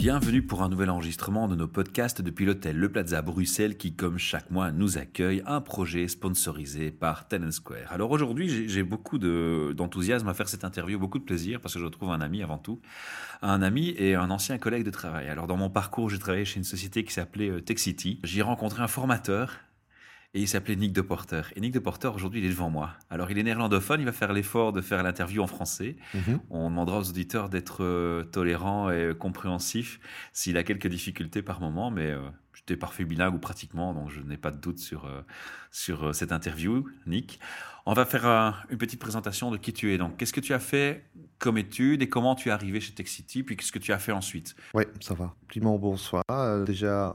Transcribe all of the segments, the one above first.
Bienvenue pour un nouvel enregistrement de nos podcasts depuis l'hôtel Le Plaza Bruxelles qui, comme chaque mois, nous accueille un projet sponsorisé par Tenant Square. Alors aujourd'hui, j'ai- beaucoup de- d'enthousiasme à faire cette interview, beaucoup de plaisir parce que je retrouve un ami avant tout, un ami et un ancien collègue de travail. Alors dans mon parcours, j'ai travaillé chez une société qui s'appelait euh, TechCity. J'y ai rencontré un formateur et il s'appelait Nick de Porter. Et Nick de Porter, aujourd'hui, il est devant moi. Alors, il est néerlandophone, il va faire l'effort de faire l'interview en français. On demandera aux auditeurs d'être euh, tolérants et compréhensifs s'il a quelques difficultés par moment, mais euh, j'étais parfait bilingue ou pratiquement, donc je n'ai pas de doute sur, euh, sur euh, cette interview, Nick. On va faire une petite présentation de qui tu es. Donc, qu'est-ce que tu as fait comme étude et comment tu es arrivé chez TechCity, puis qu'est-ce que tu as fait ensuite? Oui, ça va. Primo, bonsoir. Déjà,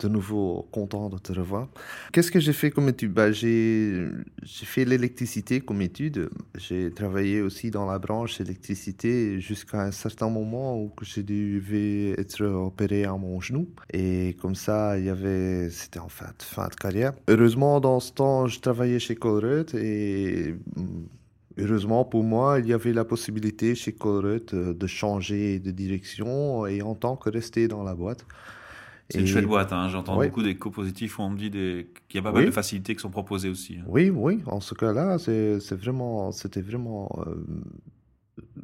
de nouveau content de te revoir. Qu'est-ce que j'ai fait comme étude? Bah, J'ai j'ai fait l'électricité comme étude. J'ai travaillé aussi dans la branche électricité jusqu'à un certain moment où je devais être opéré à mon genou. Et comme ça, il y avait... C'était en de, fin de carrière. Heureusement, dans ce temps, je travaillais chez Colruyt et... hum, Heureusement pour moi, il y avait la possibilité chez Colruyt euh, de changer de direction et en tant que rester dans la boîte. C'est une Et- chouette boîte, hein. j'entends Ouais. beaucoup d'échos positifs où on me dit des... qu'il y a pas mal Oui. de facilités qui sont proposées aussi. hein. Oui, oui, en ce cas-là, c'est vraiment, c'était vraiment euh,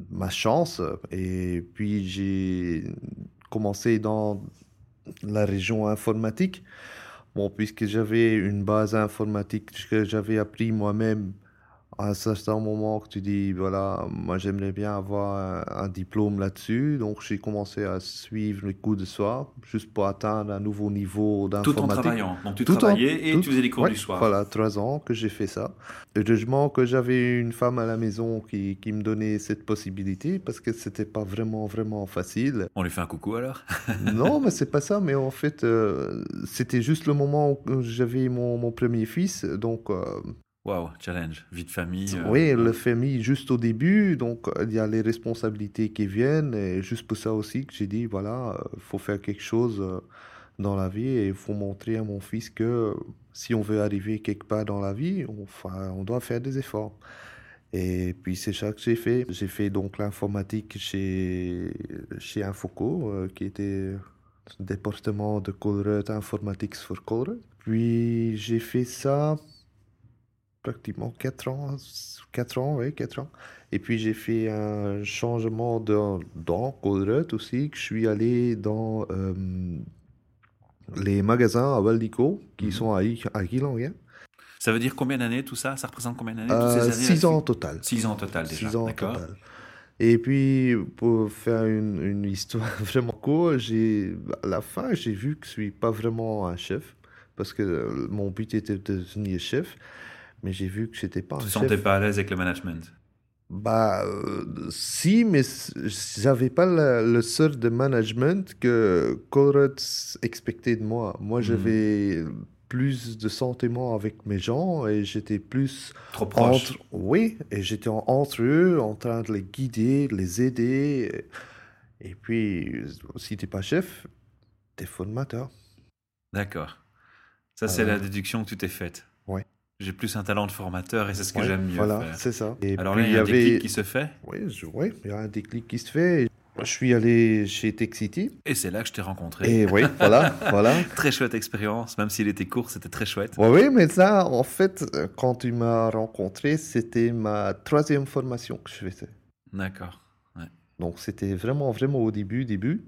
ma chance. Et puis j'ai commencé dans la région informatique. Bon, puisque j'avais une base informatique que j'avais appris moi-même à un certain moment que tu dis, voilà, moi j'aimerais bien avoir un, un diplôme là-dessus. Donc j'ai commencé à suivre les cours de soir, juste pour atteindre un nouveau niveau Tout en d'informatique. travaillant. Donc tu Tout en- travaillais et tout- tu faisais des cours Ouais, du soir. Voilà, trois ans que j'ai fait ça. Heureusement que j'avais une femme à la maison qui, qui me donnait cette possibilité parce que c'était pas vraiment, vraiment facile. On lui fait un coucou alors? Non, mais c'est pas ça. Mais en fait, euh, c'était juste le moment où j'avais mon, mon premier fils. Donc, euh, Waouh, challenge, vie de famille. euh, oui, euh, le famille juste au début. Donc, euh, il y a les responsabilités qui viennent. Et juste pour ça aussi que j'ai dit, voilà, il faut faire quelque chose dans la vie et il faut montrer à mon fils que si on veut arriver quelque part dans la vie, on, enfin, on doit faire des efforts. Et puis, c'est ça que j'ai fait. J'ai fait donc l'informatique chez, chez Infoco, euh, qui était le département de Colruyt Informatics for Colruyt. Puis, j'ai fait ça pratiquement 4 ans, 4 ans, oui, 4 ans. Et puis j'ai fait un changement de, dans Colruyt aussi, que je suis allé dans euh, les magasins à Waldico, qui Mhm. sont à, I- à. Ça veut dire combien d'années tout ça? Ça représente combien d'années toutes ces Euh, années 6 là-dessus ans total. 6 ans total déjà. 6 ans total. Et puis, pour faire une, une histoire vraiment courte, à la fin, j'ai vu que je suis pas vraiment un chef, parce que euh, mon but était de devenir chef, mais j'ai vu que j'étais pas Tu te sentais pas à l'aise avec le management? Bah, euh, si, mais j'avais pas le, le sort de management que Colruyt expectait de moi. Moi, Mhm. j'avais plus de sentiments avec mes gens et j'étais plus Trop proche. entre... Oui, et j'étais en- entre eux, en train de les guider, de les aider. Et puis, si t'es pas chef, t'es formateur. D'accord. Ça, c'est Euh, la déduction que tu t'es faite. ouais. J'ai plus un talent de formateur et c'est ce que Ouais, j'aime mieux Voilà, c'est ça. Et Alors puis, là, il y a un avait... déclic qui se fait Oui, je- oui, il y a un déclic qui se fait. Je suis allé chez Tech City. et c'est là que je t'ai rencontré. Et oui, voilà, voilà. Très chouette expérience, même s'il était court, c'était très chouette. Oui, oui, mais ça, en fait, quand tu m'as rencontré, c'était ma troisième formation que je faisais. D'accord. Donc, c'était vraiment, vraiment au début, début.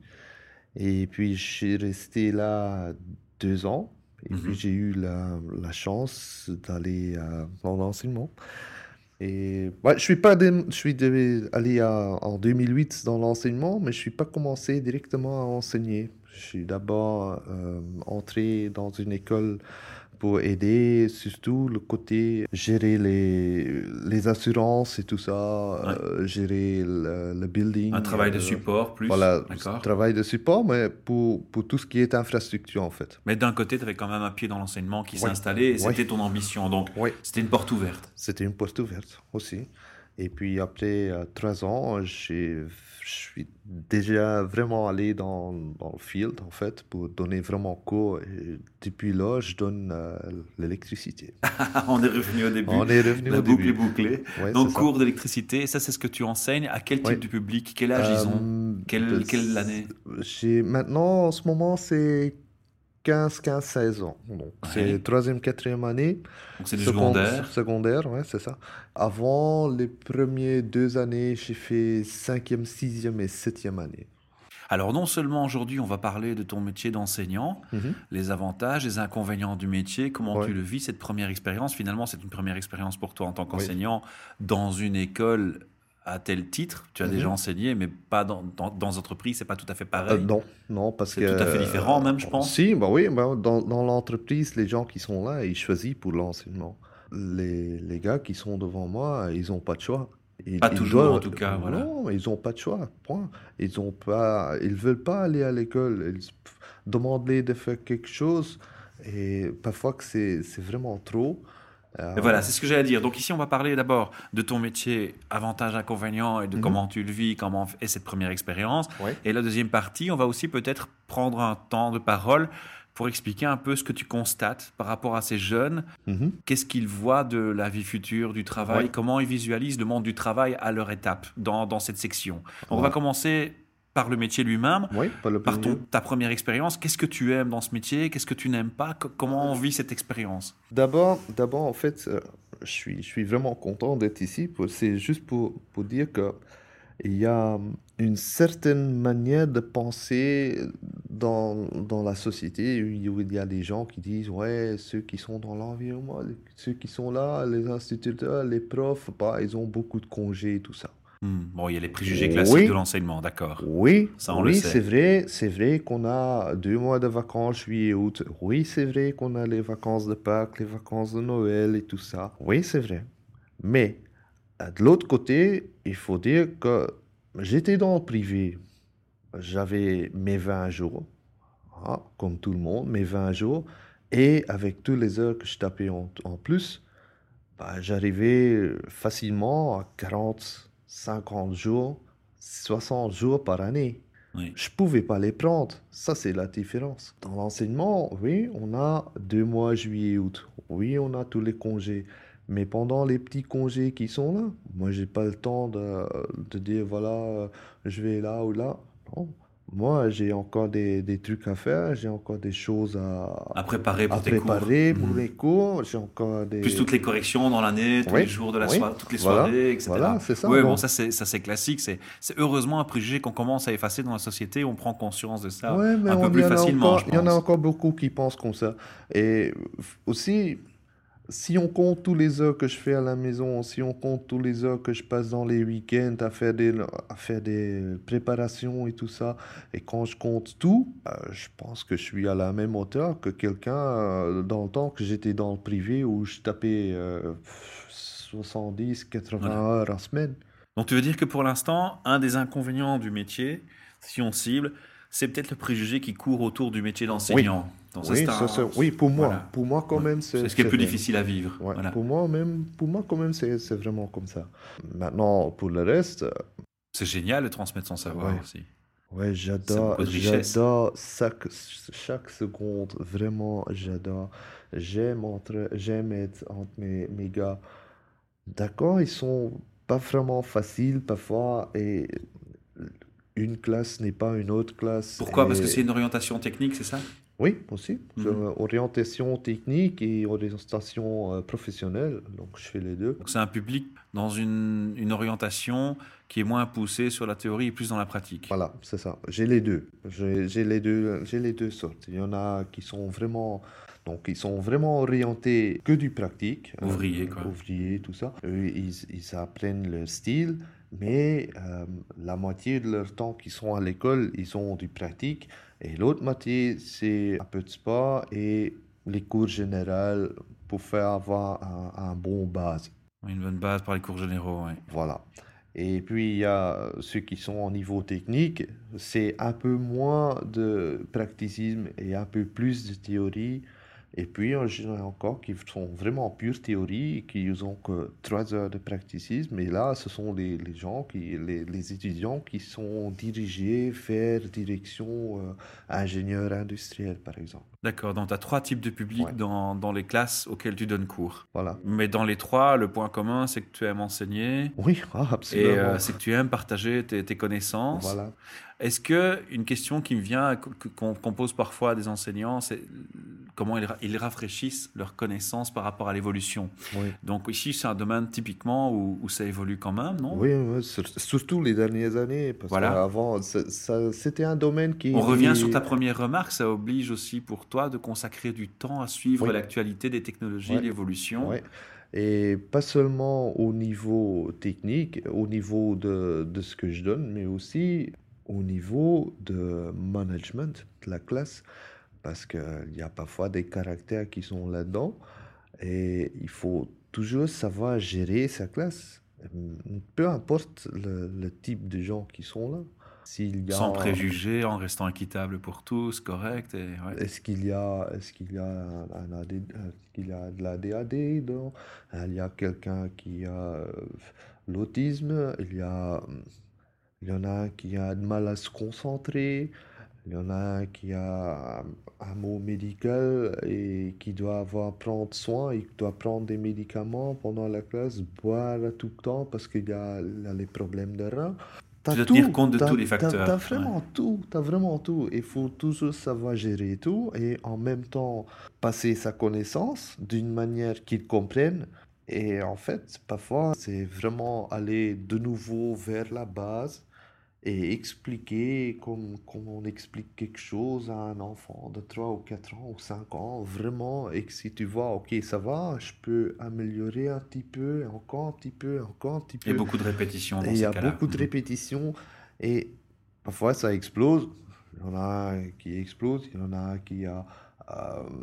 Et puis, je suis resté là deux ans. Et Mhm. puis, j'ai eu la, la chance d'aller euh, dans l'enseignement. Et ouais, je suis pas je suis dé- allé à- en 2008 dans l'enseignement, mais je suis pas commencé directement à enseigner. Je suis d'abord euh, entré dans une école pour aider surtout le côté gérer les, les assurances et tout ça, euh, gérer le, le building. Un travail de euh, support plus. Voilà, D'accord. travail de support, mais pour, pour tout ce qui est infrastructure en fait. Mais d'un côté, tu avais quand même un pied dans l'enseignement qui s'est Ouais. installé et Ouais. c'était ton ambition. Donc, Oui, c'était une porte ouverte. c'était une porte ouverte aussi. Et puis après euh, trois ans, je suis déjà vraiment allé dans, dans le field, en fait, pour donner vraiment cours. Et depuis là, je donne euh, l'électricité. On est revenu au début. On est revenu La au boucle est début. bouclée. Ouais, Donc, cours d'électricité, ça c'est ce que tu enseignes. À quel type Oui. de public? Quel âge ils ont? Euh, Quelle, de- quelle année? maintenant, en ce moment, c'est 15, 15, 16 ans. Donc, c'est Ouais. troisième, quatrième année. Donc c'est du secondaire. Secondaire, ouais, c'est ça. Avant les premiers deux années, j'ai fait cinquième, sixième et septième année. Alors non seulement aujourd'hui on va parler de ton métier d'enseignant, Mhm. les avantages, les inconvénients du métier, comment Ouais. tu le vis, cette première expérience. Finalement, c'est une première expérience pour toi en tant qu'enseignant dans une école à tel titre. Tu as Mhm. déjà enseigné, mais pas dans, dans, dans entreprise, c'est pas tout à fait Euh, pareil. non, non, parce C'est que... tout à fait différent même, je pense. Si, bah oui, bah, dans, dans l'entreprise, les gens qui sont là, ils choisissent pour l'enseignement. Les, les gars qui sont devant moi, ils n'ont pas de choix. Ils, Pas ils toujours, en tout cas, voilà. Non, ils n'ont pas de choix, point. Ils ont pas, ils veulent pas aller à l'école. Ils demandent de faire quelque chose et parfois que c'est c'est vraiment trop. Euh, voilà, c'est ce que j'allais dire. Donc ici, on va parler d'abord de ton métier, avantages, inconvénients, et de Mhm. comment tu le vis, comment est cette première expérience. Ouais. Et la deuxième partie, on va aussi peut-être prendre un temps de parole pour expliquer un peu ce que tu constates par rapport à ces jeunes. mhm. Qu'est-ce qu'ils voient de la vie future, du travail? Ouais. Comment ils visualisent le monde du travail à leur étape dans, dans cette section? Donc, On va commencer par le métier lui-même. Oui, Par ton- premier. ta première expérience, qu'est-ce que tu aimes dans ce métier? Qu'est-ce que tu n'aimes pas? Co- Comment on vit cette expérience? D'abord, d'abord, en fait, euh, je suis, je suis vraiment content d'être ici. C'est juste pour, pour dire que il y a une certaine manière de penser dans, dans la société où il y a des gens qui disent, ouais, ceux qui sont dans l'environnement, ceux qui sont là, les instituteurs, les profs, bah, ils ont beaucoup de congés et tout ça. Hmm, Bon, il y a les préjugés classiques Oui. de l'enseignement, d'accord. Oui, Ça, on le oui, sait. c'est vrai, c'est vrai qu'on a deux mois de vacances, juillet, août. Oui, c'est vrai qu'on a les vacances de Pâques, les vacances de Noël et tout ça. Oui, c'est vrai. Mais euh, de l'autre côté, il faut dire que j'étais dans le privé. J'avais mes 20 jours, hein, comme tout le monde, mes 20 jours. Et avec toutes les heures que je tapais en, en plus, bah, j'arrivais facilement à 40, 50 jours, 60 jours par année. Oui. Je pouvais pas les prendre. Ça, c'est la différence. Dans l'enseignement, oui, on a deux mois, juillet, août. Oui, on a tous les congés. Mais pendant les petits congés qui sont là, moi, j'ai pas le temps de, de dire, voilà, euh, je vais là ou là. Non. Moi, j'ai encore des, des trucs à faire, j'ai encore des choses à, À préparer pour à tes cours. préparer pour les cours. J'ai encore des... Plus toutes les corrections dans l'année, tous Oui, les jours de la oui, soirée, toutes les voilà, soirées, etc. voilà, c'est ça, Oui, bon, ça c'est ça c'est classique. C'est c'est heureusement un préjugé qu'on commence à effacer dans la société. On prend conscience de ça Ouais, mais un peu plus facilement, Il y en a encore beaucoup qui pensent comme ça. Et aussi, si on compte tous les heures que je fais à la maison, si on compte tous les heures que je passe dans les week-ends à faire des, à faire des préparations et tout ça, et quand je compte tout, euh, je pense que je suis à la même hauteur que quelqu'un euh, dans le temps que j'étais dans le privé où je tapais euh, 70, 80 Voilà. heures en semaine. Donc tu veux dire que pour l'instant, un des inconvénients du métier, si on cible, c'est peut-être le préjugé qui court autour du métier d'enseignant. Donc Oui, ça, un- oui, pour moi, voilà. pour moi quand même, C'est ce qui est plus vrai. difficile à vivre. Ouais, Voilà. Pour moi même, pour moi quand même, c'est vraiment comme ça. Maintenant, pour le reste, euh, C'est génial de transmettre son savoir Ouais. aussi. ouais, j'adore, j'adore chaque, chaque seconde, vraiment, j'adore. J'aime entre, j'aime être entre mes, mes gars. D'accord, ils sont pas vraiment faciles parfois et une classe n'est pas une autre classe. Pourquoi? Parce que c'est une orientation technique, c'est ça? Oui, aussi. Mhm. Orientation technique et orientation euh, professionnelle. Donc, je fais les deux. Donc c'est un public dans une, une orientation qui est moins poussée sur la théorie et plus dans la pratique. Voilà, c'est ça. J'ai les deux. J'ai les deux. J'ai les deux sortes. Il y en a qui sont vraiment, donc ils sont vraiment orientés que du pratique. euh, Ouvriers, quoi. Ouvriers, tout ça. Eux, ils, ils apprennent leur style, mais euh, la moitié de leur temps qu'ils sont à l'école, ils ont du pratique. Et l'autre moitié, c'est un peu de sport et les cours généraux pour faire avoir un, un bon base. Une bonne base par les cours généraux, ouais. Voilà. Et puis, il y a ceux qui sont en niveau technique, c'est un peu moins de praticisme et un peu plus de théorie. Et puis, il y en a encore qui sont vraiment en pure théorie, qui ont que trois heures de practicisme. Et là, ce sont les, les gens, qui, les, les étudiants qui sont dirigés vers direction euh, ingénieur industriel, par exemple. D'accord, donc tu as trois types de publics dans, dans, les classes auxquelles tu donnes cours. Voilà. Mais dans les trois, le point commun, c'est que tu aimes enseigner. Oui, ah, absolument. Et euh, c'est que tu aimes partager tes, tes connaissances. Voilà. Est-ce que une question qui me vient, qu'on pose parfois à des enseignants, c'est comment ils, rafraîchissent leurs connaissances par rapport à l'évolution? Donc ici, c'est un domaine typiquement où, ça évolue quand même, non? Oui, surtout les dernières années. Parce voilà. Avant, c'était un domaine qui... On revient sur ta première remarque, ça oblige aussi pour toi de consacrer du temps à suivre l'actualité des technologies, l'évolution. Oui. Et pas seulement au niveau technique, au niveau de, de ce que je donne, mais aussi au niveau de management de la classe parce qu'il y a parfois des caractères qui sont là-dedans et il faut toujours savoir gérer sa classe, peu importe le, type de gens qui sont là. Y a... Sans préjugés, en restant équitable pour tous, correct. Est-ce qu'il y a, est-ce qu'il y a un AD, qu'il y a de la DAD dedans? Il y a quelqu'un qui a euh, l'autisme. Il y a, il y en a qui a de mal à se concentrer. Il y en a qui a un mot médical et qui doit avoir prendre soin, il doit prendre des médicaments pendant la classe, boire tout le temps parce qu'il y a, les problèmes de rein. Tu dois tenir compte de tous les facteurs. Tu as, vraiment tout, tu as vraiment tout. Il faut toujours savoir gérer tout et en même temps passer sa connaissance d'une manière qu'ils comprennent. Et en fait, parfois, c'est vraiment aller de nouveau vers la base et expliquer comme, comme on explique quelque chose à un enfant de 3 ou 4 ans ou 5 ans, vraiment, et que si tu vois, ok, ça va, je peux améliorer un petit peu, encore un petit peu, encore un petit peu. Il y a beaucoup de répétitions dans Il y a beaucoup de mhm. répétitions, et parfois ça explose. Il y en a qui explose, il y en a qui a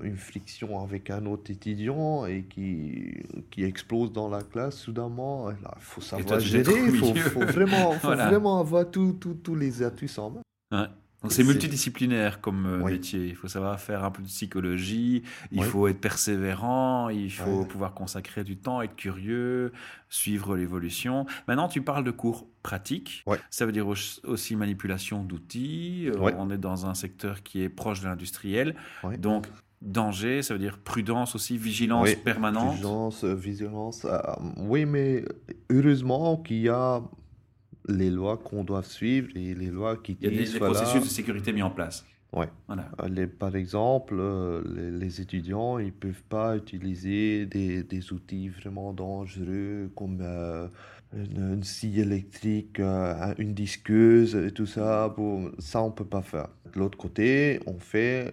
une friction avec un autre étudiant et qui, qui explose dans la classe soudainement. Il faut savoir gérer, il faut, faut, vraiment, faut vraiment avoir tous les atus en main. Donc c'est multidisciplinaire comme euh, métier. Il faut savoir faire un peu de psychologie, il faut être persévérant, il faut pouvoir consacrer du temps, être curieux, suivre l'évolution. Maintenant, tu parles de cours pratiques. Ça veut dire aussi manipulation d'outils. Euh, on est dans un secteur qui est proche de l'industriel. Donc danger, ça veut dire prudence aussi, vigilance permanente. Vigilance, euh, vigilance. oui, mais heureusement qu'il y a les lois qu'on doit suivre et les lois qui Il y a des, processus de sécurité mis en place. Oui. Voilà. Euh, par exemple, euh, les, étudiants, ils ne peuvent pas utiliser des, des, outils vraiment dangereux comme euh, une, scie électrique, une disqueuse et tout ça. Bon, ça, on ne peut pas faire. De l'autre côté, on fait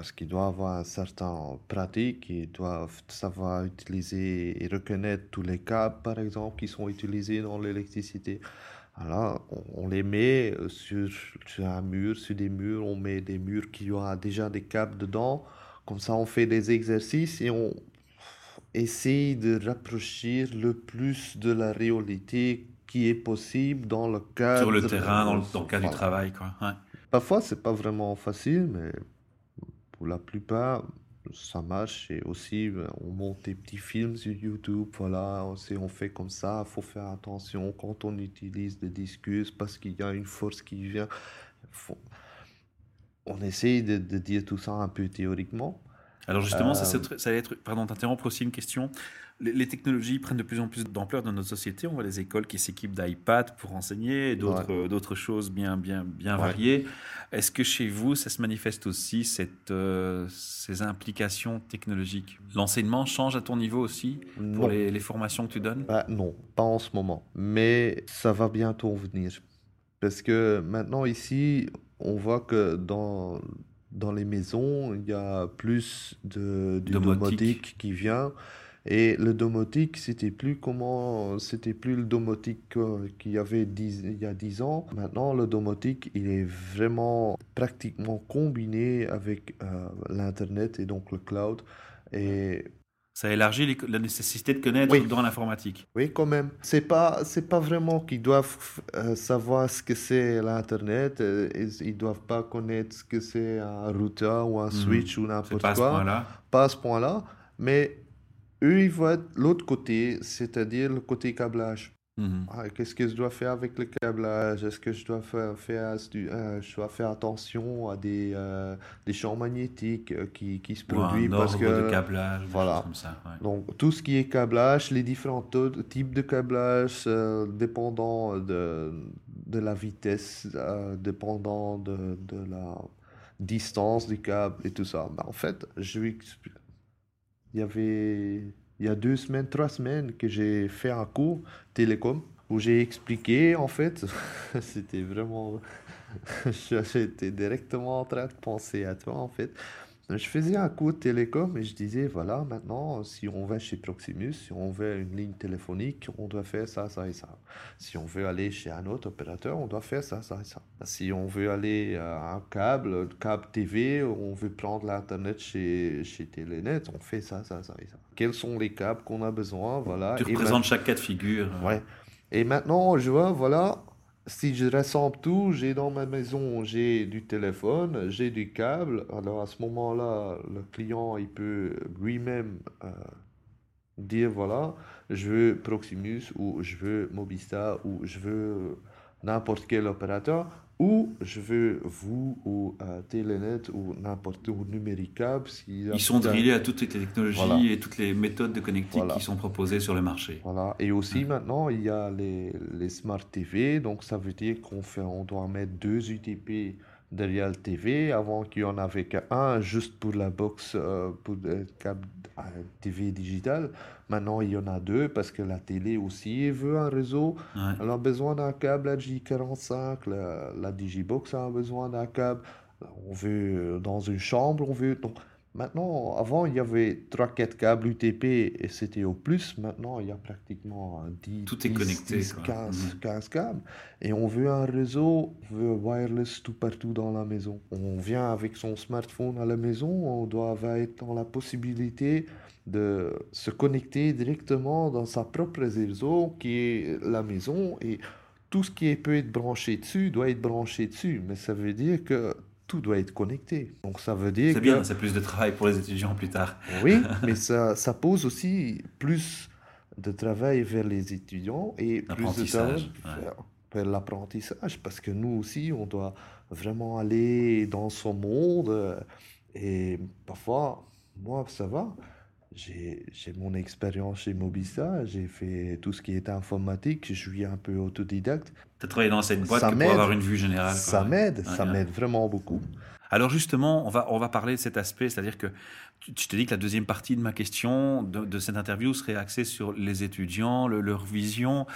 parce qu'ils doivent avoir un certain pratique, ils doivent savoir utiliser et reconnaître tous les câbles, par exemple, qui sont utilisés dans l'électricité. Alors, on, les met euh, sur, sur, un mur, sur des murs, on met des murs qui ont déjà des câbles dedans. Comme ça, on fait des exercices et on essaye de rapprocher le plus de la réalité qui est possible dans le cadre... Sur le terrain, dans le, dans le cadre du travail, quoi. Ouais. Parfois, c'est pas vraiment facile, mais pour la plupart, ça marche. Et aussi, on monte des petits films sur YouTube. Voilà, on, on fait comme ça. Il faut faire attention quand on utilise des disques parce qu'il y a une force qui vient. On essaye de, de, dire tout ça un peu théoriquement. Alors justement, ça, euh, ça, va être, pardon, t'interrompre aussi une question les, technologies prennent de plus en plus d'ampleur dans notre société. On voit des écoles qui s'équipent d'iPad pour enseigner et d'autres d'autres choses bien, bien, bien variées. Est-ce que chez vous, ça se manifeste aussi, cette, euh, ces implications technologiques? L'enseignement change à ton niveau aussi pour les, les, formations que tu donnes? Bah, Non, pas en ce moment. Mais ça va bientôt venir. Parce que maintenant, ici, on voit que dans, dans les maisons, il y a plus de, de domotique qui vient. Et le domotique, c'était plus comment, c'était plus le domotique qu'il y avait il y a 10 ans. Maintenant, le domotique, il est vraiment pratiquement combiné avec euh, l'Internet et donc le cloud. Et Ça élargit les- la nécessité de connaître Oui. dans l'informatique. Oui, quand même. C'est pas, c'est pas vraiment qu'ils doivent euh, savoir ce que c'est l'Internet. euh, ils, doivent pas connaître ce que c'est un routeur ou un Mhm. switch ou n'importe pas à ce quoi. point-là. Pas à ce point-là. Mais eux, ils voient l'autre côté, c'est-à-dire le côté câblage. Mhm. Ah, qu'est-ce que je dois faire avec le câblage? Est-ce que je dois faire, euh, je dois faire attention à des, euh, des champs magnétiques euh, qui, qui se Ou un produisent parce que de câblage, voilà. comme ça. ouais. donc, tout ce qui est câblage, les différents types de câblage, euh, dépendant de, de la vitesse, dépendant de, de la distance du câble et tout ça. Ben, en fait, je expli- il y avait, il y a deux semaines, trois semaines que j'ai fait un cours télécom où j'ai expliqué, en fait, c'était vraiment, j'étais directement en train de penser à toi, en fait. Je faisais un cours de télécom et je disais, voilà, maintenant, si on va chez Proximus, si on veut une ligne téléphonique, on doit faire ça, ça et ça. Si on veut aller chez un autre opérateur, on doit faire ça, ça et ça. Si on veut aller à un câble, câble TV, on veut prendre l'Internet chez, chez Telenet, on fait ça, ça, ça et ça. Quels sont les câbles qu'on a besoin, voilà. Tu Et représentes chaque cas de figure. Ouais. Et maintenant, je vois, voilà, si je rassemble tout, j'ai dans ma maison, j'ai du téléphone, j'ai du câble. Alors à ce moment-là, le client, il peut lui-même euh, dire, voilà, je veux Proximus ou je veux Mobista ou je veux n'importe quel opérateur ou je veux vous ou euh, Telenet ou n'importe où y a Ils sont drillés à toutes les technologies Voilà. et toutes les méthodes de connectique Voilà. qui sont proposées sur le marché. Voilà. Et aussi Ouais. maintenant, il y a les, les Smart TV. Donc ça veut dire qu'on fait, on doit mettre deux UTP derrière le TV. Avant qu'il y en avait qu'un juste pour la box, euh, pour le câble TV digital. Maintenant, il y en a deux parce que la télé aussi veut un réseau. Ouais. Elle a besoin d'un câble HJ45, la, la Digibox a besoin d'un câble. On veut, euh, dans une chambre, on veut. Donc, maintenant, avant, il y avait 3-4 câbles UTP et c'était au plus. Maintenant, il y a pratiquement euh, 10, Tout est 10, connecté, 10, quoi. 15, Mhm. 15 câbles. Et on veut un réseau, on veut wireless tout partout dans la maison. On vient avec son smartphone à la maison, on doit être dans la possibilité de se connecter directement dans sa propre réseau qui est la maison et tout ce qui peut être branché dessus doit être branché dessus. Mais ça veut dire que tout doit être connecté. Donc ça veut dire C'est que... bien, c'est plus de travail pour les étudiants plus tard. Oui, mais ça, ça pose aussi plus de travail vers les étudiants et plus de travail ouais. vers, l'apprentissage parce que nous aussi, on doit vraiment aller dans son monde euh, et parfois, moi, ça va. J'ai, j'ai mon expérience chez Mobista, j'ai fait tout ce qui est informatique, je suis un peu autodidacte. Tu as travaillé dans cette boîte que pour avoir une vue générale. quoi. Ça m'aide, ça Ouais, m'aide vraiment beaucoup. Alors justement, on va, on va parler de cet aspect, c'est-à-dire que tu- je te dis que la deuxième partie de ma question, de, de cette interview, serait axée sur les étudiants, le- leur vision.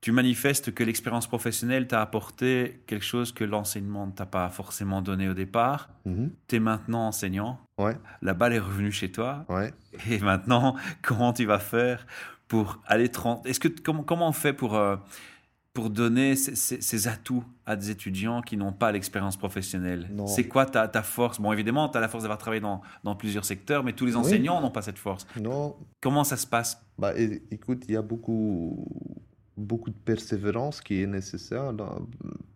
Tu manifestes que l'expérience professionnelle t'a apporté quelque chose que l'enseignement ne t'a pas forcément donné au départ. Mhm. Tu es maintenant enseignant, Ouais, la balle est revenue chez toi, ouais. et maintenant, comment tu vas faire pour aller... Est-ce que comment, comment on fait pour, euh, pour donner ces, atouts à des étudiants qui n'ont pas l'expérience professionnelle. C'est quoi ta, ta force? Bon, évidemment, tu as la force d'avoir travaillé dans, dans plusieurs secteurs, mais tous les Oui. enseignants n'ont pas cette force. Non, Comment ça se passe? Bah, écoute, il y a beaucoup, beaucoup de persévérance qui est nécessaire dans-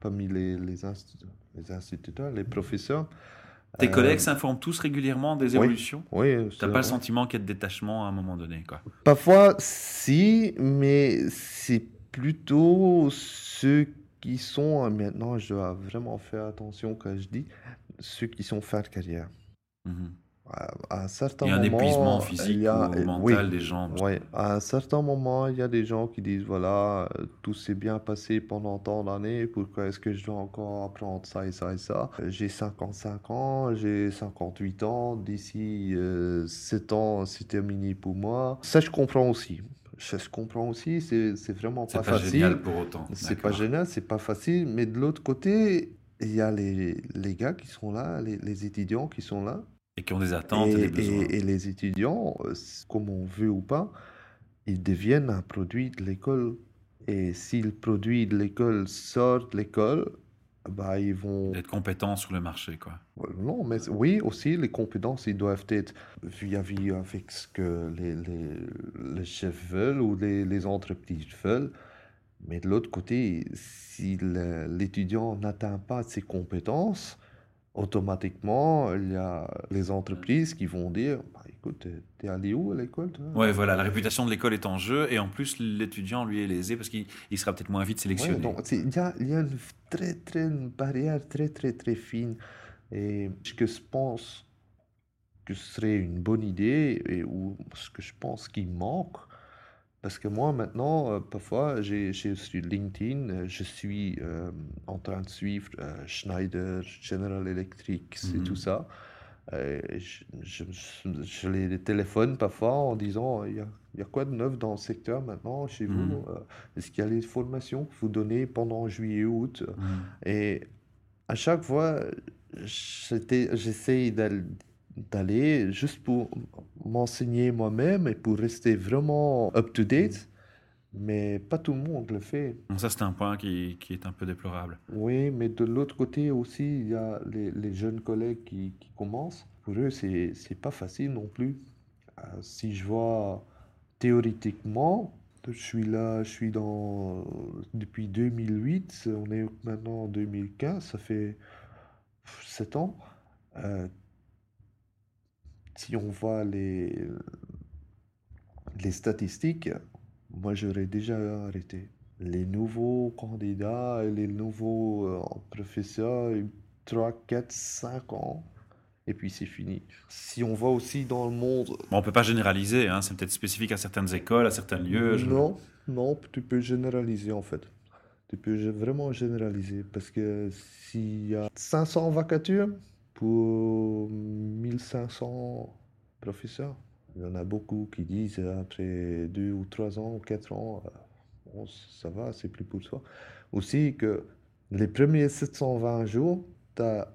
parmi les, les, institu- les instituteurs, les professeurs. Tes Euh, collègues s'informent tous régulièrement des oui, évolutions? Oui, Tu c'est n'as pas le sentiment qu'il y a de détachement à un moment donné quoi? Parfois, si, mais c'est plutôt ceux qui sont, euh, maintenant, je dois vraiment faire attention quand je dis, ceux qui sont fin de carrière. Mhm. À, à un certain Il y a un moment, épuisement physique a- ou euh, mental oui, des gens. Ouais, à un certain moment, il y a des gens qui disent, voilà, euh, tout s'est bien passé pendant tant d'années, pourquoi est-ce que je dois encore apprendre ça et ça et ça? Euh, J'ai 55 ans, j'ai 58 ans, d'ici euh, 7 ans, c'est terminé pour moi. Ça, je comprends aussi. Ça, je comprends aussi, c'est c'est vraiment C'est pas pas facile. génial pour autant. C'est pas génial, c'est pas facile, mais de l'autre côté, il y a les, les gars qui sont là, les, les étudiants qui sont là. Et qui ont des attentes et, Et, des besoins. et- et les étudiants, euh, comme on veut ou pas, ils deviennent un produit de l'école. Et si le produit de l'école sort de l'école, bah, ils vont... Être compétents sur le marché, quoi. Non, mais oui, aussi, les compétences, ils doivent être vis-à-vis avec ce que les, les, les chefs veulent ou les, les entreprises veulent. Mais de l'autre côté, si l'étudiant n'atteint pas ses compétences, automatiquement, il y a les entreprises qui vont dire bah, écoute, t'es allé où à l'école Oui, voilà, la réputation de l'école est en jeu et en plus, l'étudiant, lui, est lésé parce qu'il sera peut-être moins vite sélectionné. il, y a, il y a une très, très, une barrière très, très, très fine. Et ce que je pense que ce serait une bonne idée et ou ce que je pense qu'il manque, parce que moi, maintenant, euh, parfois, j'ai sur LinkedIn, euh, je suis euh, en train de suivre Schneider, General Electric, c'est tout mhm. Ça. je, je, les téléphone parfois en disant il y a, y a, quoi de neuf dans le secteur maintenant chez vous mhm. Est-ce qu'il y a les formations que vous donnez pendant juillet août mhm. Et à chaque fois, j'essaie d'aller juste pour m'enseigner moi-même et pour rester vraiment up-to-date. Mais pas tout le monde le fait. Ça, c'est un point qui, qui, est un peu déplorable. Oui, mais de l'autre côté aussi, il y a les, les jeunes collègues qui, qui, commencent. Pour eux, c'est n'est pas facile non plus. Euh, si je vois théoriquement, je suis là, je suis dans depuis 2008, on est maintenant en 2015, ça fait 7 ans. Euh, si on voit les, les statistiques, moi j'aurais déjà arrêté. Les nouveaux candidats et les nouveaux euh, professeurs, 3, 4, 5 ans, et puis c'est fini. Si on voit aussi dans le monde... on ne peut pas généraliser, hein, c'est peut-être spécifique à certaines écoles, à certains lieux. Non, non, tu peux généraliser en fait. Tu peux vraiment généraliser parce que s'il y a 500 vacatures, pour 1500 professeurs. Il y en a beaucoup qui disent après deux ou trois ans quatre ans, euh, ça va, c'est plus pour toi. Aussi que les premiers 720 jours, tu n'as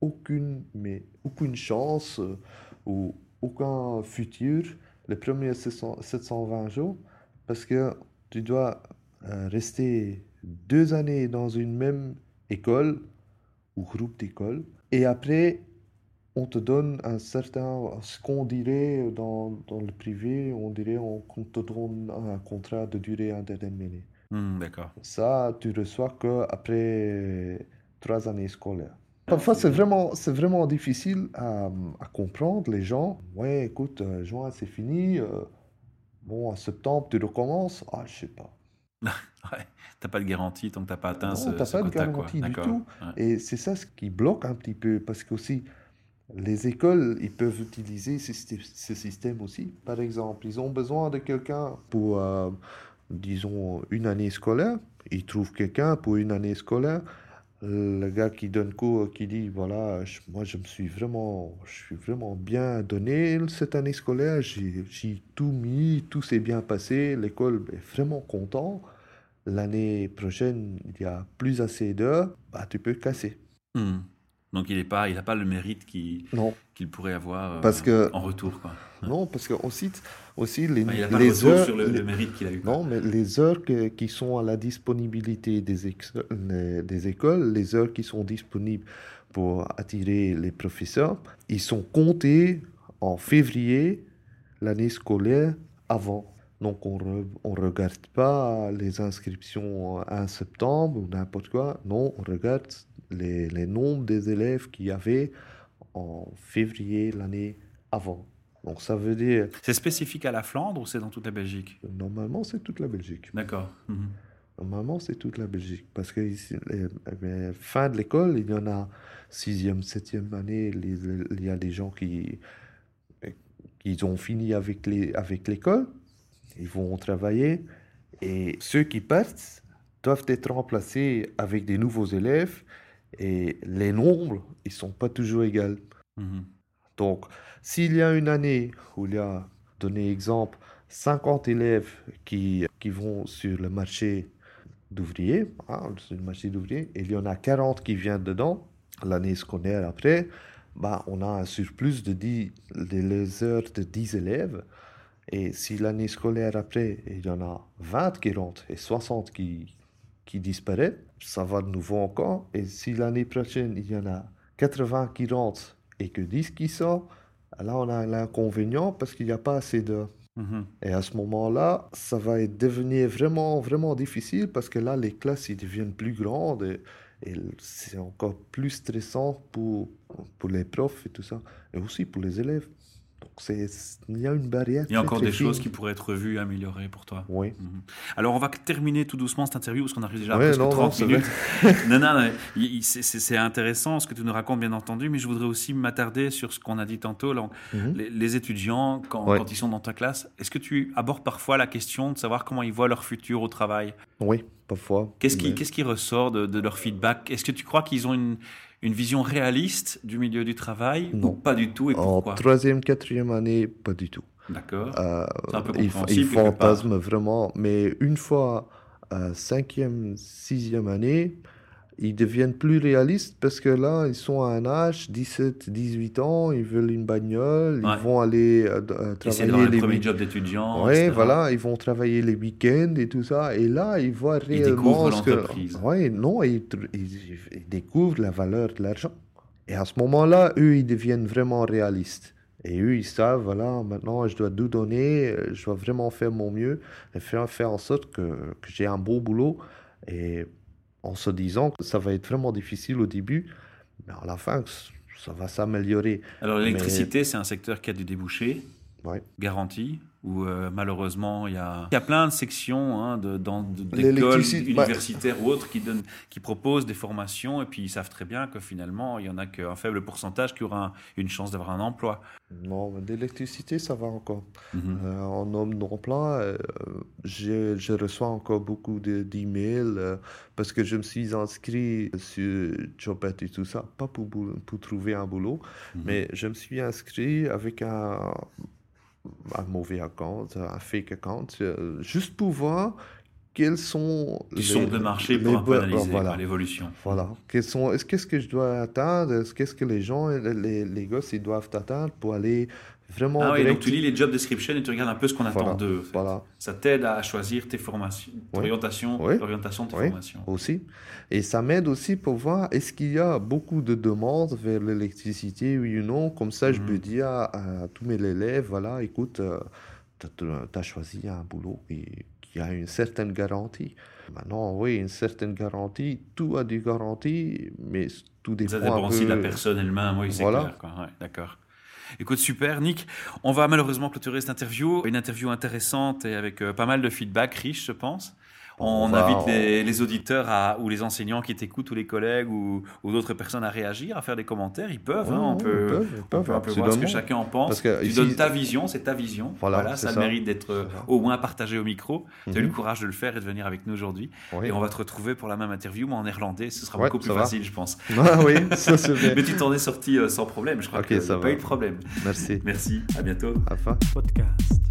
aucune, aucune chance euh, ou aucun futur les premiers 720 jours parce que tu dois euh, rester deux années dans une même école ou groupe d'écoles et après, on te donne un certain, ce qu'on dirait dans, dans, le privé, on dirait on, te donne un contrat de durée indéterminée. Hmm, d'accord. Ça, tu reçois que après trois années scolaires. Parfois, c'est vraiment, c'est vraiment difficile à, à, comprendre les gens. Ouais, écoute, euh, juin, c'est fini. Euh, bon, en septembre, tu recommences. Ah, je sais pas. ouais, t'as pas de garantie tant que t'as pas atteint non, ce, t'as pas de garantie du tout. Et c'est ça ce qui bloque un petit peu, parce que aussi, les écoles, ils peuvent utiliser ce, système aussi. Par exemple, ils ont besoin de quelqu'un pour, euh, disons, une année scolaire. Ils trouvent quelqu'un pour une année scolaire. Le gars qui donne cours, qui dit, voilà, moi je me suis vraiment, je suis vraiment bien donné cette année scolaire, j'ai tout mis, tout s'est bien passé, l'école est vraiment content l'année prochaine, il y a plus assez d'heures, bah, tu peux casser. Hmm. Donc il n'a pas, il pas le mérite qu'il pourrait avoir euh, parce que, en retour. Quoi. Non, parce qu'on cite aussi les, il les heures. Sur le, mérite qu'il a eu. Non, mais les heures qui sont à la disponibilité des, des écoles, les heures qui sont disponibles pour attirer les professeurs, ils sont comptés en février l'année scolaire avant. Donc on ne regarde pas les inscriptions en septembre ou n'importe quoi. Non, on regarde les, les nombres des élèves qu'il y avait en février l'année avant. Donc ça veut dire... C'est spécifique à la Flandre ou c'est dans toute la Belgique? Normalement, c'est toute la Belgique. D'accord. Mhm. Normalement, c'est toute la Belgique. Parce que ici, les, fin de l'école, il y en a sixième, septième année, il y a des gens qui, qui ont fini avec l'école. Avec ils vont travailler et ceux qui partent doivent être remplacés avec des nouveaux élèves et les nombres, ils sont pas toujours égaux. Mhm. Donc, s'il y a une année où il y a, donné exemple, 50 élèves qui, qui vont sur le marché d'ouvriers, hein, sur le marché d'ouvriers, et il y en a 40 qui viennent dedans, l'année scolaire après, bah, on a un surplus de 10 les heures de 10 élèves. Et si l'année scolaire après, il y en a 20 qui rentrent et 60 qui, qui disparaît, ça va de nouveau encore. Et si l'année prochaine, il y en a 80 qui rentrent et que 10 qui sortent, là, on a l'inconvénient parce qu'il n'y a pas assez de... Mhm. Et à ce moment-là, ça va devenir vraiment, vraiment difficile parce que là, les classes, ils deviennent plus grandes et, et c'est encore plus stressant pour, pour les profs et tout ça, et aussi pour les élèves. C'est, il y a une barrière. Il y a encore des choses qui pourraient être revues améliorées pour toi. Oui. Mhm. Alors, on va terminer tout doucement cette interview parce qu'on arrive déjà à Ouais, presque non, non, 30 c'est minutes. non, non, non, c'est- c'est c'est intéressant ce que tu nous racontes, bien entendu, mais je voudrais aussi m'attarder sur ce qu'on a dit tantôt. là. Mhm. Les, les étudiants, quand, Ouais. quand ils sont dans ta classe, est-ce que tu abordes parfois la question de savoir comment ils voient leur futur au travail? Oui, parfois. Qu'est-ce qui, Mais- qu'est-ce qui ressort de, de leur feedback? Est-ce que tu crois qu'ils ont une, une vision réaliste du milieu du travail Non. ou pas du tout et En troisième, quatrième année, pas du tout. D'accord. Euh, ils, fantasment vraiment, mais une fois euh, cinquième, sixième année, ils deviennent plus réalistes parce que là, ils sont à un âge, 17, 18 ans, ils veulent une bagnole, Ouais. ils vont aller euh, euh, travailler les premier job d'étudiant. Etc. voilà, ils vont travailler les week-ends et tout ça, et là, ils voient Ils réellement découvrent ce que... Ouais, non, ils, ils- ils découvrent la valeur de l'argent. Et à ce moment-là, eux, ils deviennent vraiment réalistes. Et eux, ils savent, voilà, maintenant, je dois tout donner, je dois vraiment faire mon mieux et faire, faire en sorte que, que j'ai un beau boulot. Et en se disant que ça va être vraiment difficile au début, mais à la fin, ça va s'améliorer. Alors l'électricité, c'est un secteur qui a du débouché, Ouais. garanti, où euh, malheureusement il y a, il y a plein de sections hein, de, dans, de- d'écoles bah- universitaires ou autres qui, donnent, qui proposent des formations et puis ils savent très bien que finalement il y en a qu'un faible pourcentage qui aura un- une chance d'avoir un emploi. Non, l'électricité, ça va encore. Mhm. Euh, en homme d'emploi, euh, je, je reçois encore beaucoup de- d'emails euh, parce que je me suis inscrit sur Jobet et tout ça, pas pour, pour trouver un boulot, Mhm. mais je me suis inscrit avec un, un mauvais account, un fake account, euh, juste pour voir quels sont Qui sont de marché pour les analyser voilà. l'évolution. Voilà. Quels sont, est-ce qu'est-ce que je dois atteindre? Est-ce- Qu'est-ce que les gens, les, les gosses, ils doivent atteindre pour aller vraiment Ah oui, donc tu lis les job descriptions et tu regardes un peu ce qu'on attend d'eux. en fait. Voilà. Ça t'aide à choisir tes formations, Oui. orientation, Oui. l'orientation de tes Oui. formations. aussi. Et ça m'aide aussi pour voir est-ce qu'il y a beaucoup de demandes vers l'électricité, oui ou non? Comme ça, je Mhm. peux dire à, à tous mes élèves, voilà, écoute, tu as choisi un boulot et qui a une certaine garantie. Maintenant, oui, une certaine garantie, tout a des garanties, mais tout dépend Ça dépend aussi de la personne elle-même, oui, c'est Voilà. clair. Ouais, d'accord. Écoute, super, Nick. On va malheureusement clôturer cette interview. Une interview intéressante et avec euh, pas mal de feedback riche, je pense. On, On va- invite les, les auditeurs à, ou les enseignants qui t'écoutent ou les collègues ou, ou d'autres personnes à réagir, à faire des commentaires. Ils peuvent, hein, on peut, ils peuvent, ils on peut un peu voir ce que chacun en pense. Parce que tu ici- donnes ta vision, c'est ta vision. Voilà, Voilà, ça ça. mérite d'être au moins partagé au micro. Tu as eu Mhm. le courage de le faire et de venir avec nous aujourd'hui. Oui. Et on va te retrouver pour la même interview, mais en néerlandais. Ce sera Ouais, beaucoup plus va. facile, je pense. Ah oui, ça c'est bien. Mais tu t'en es sorti euh, sans problème, je crois n'y ça a pas eu de problème. Merci. Merci, à bientôt. À la fin. Podcast.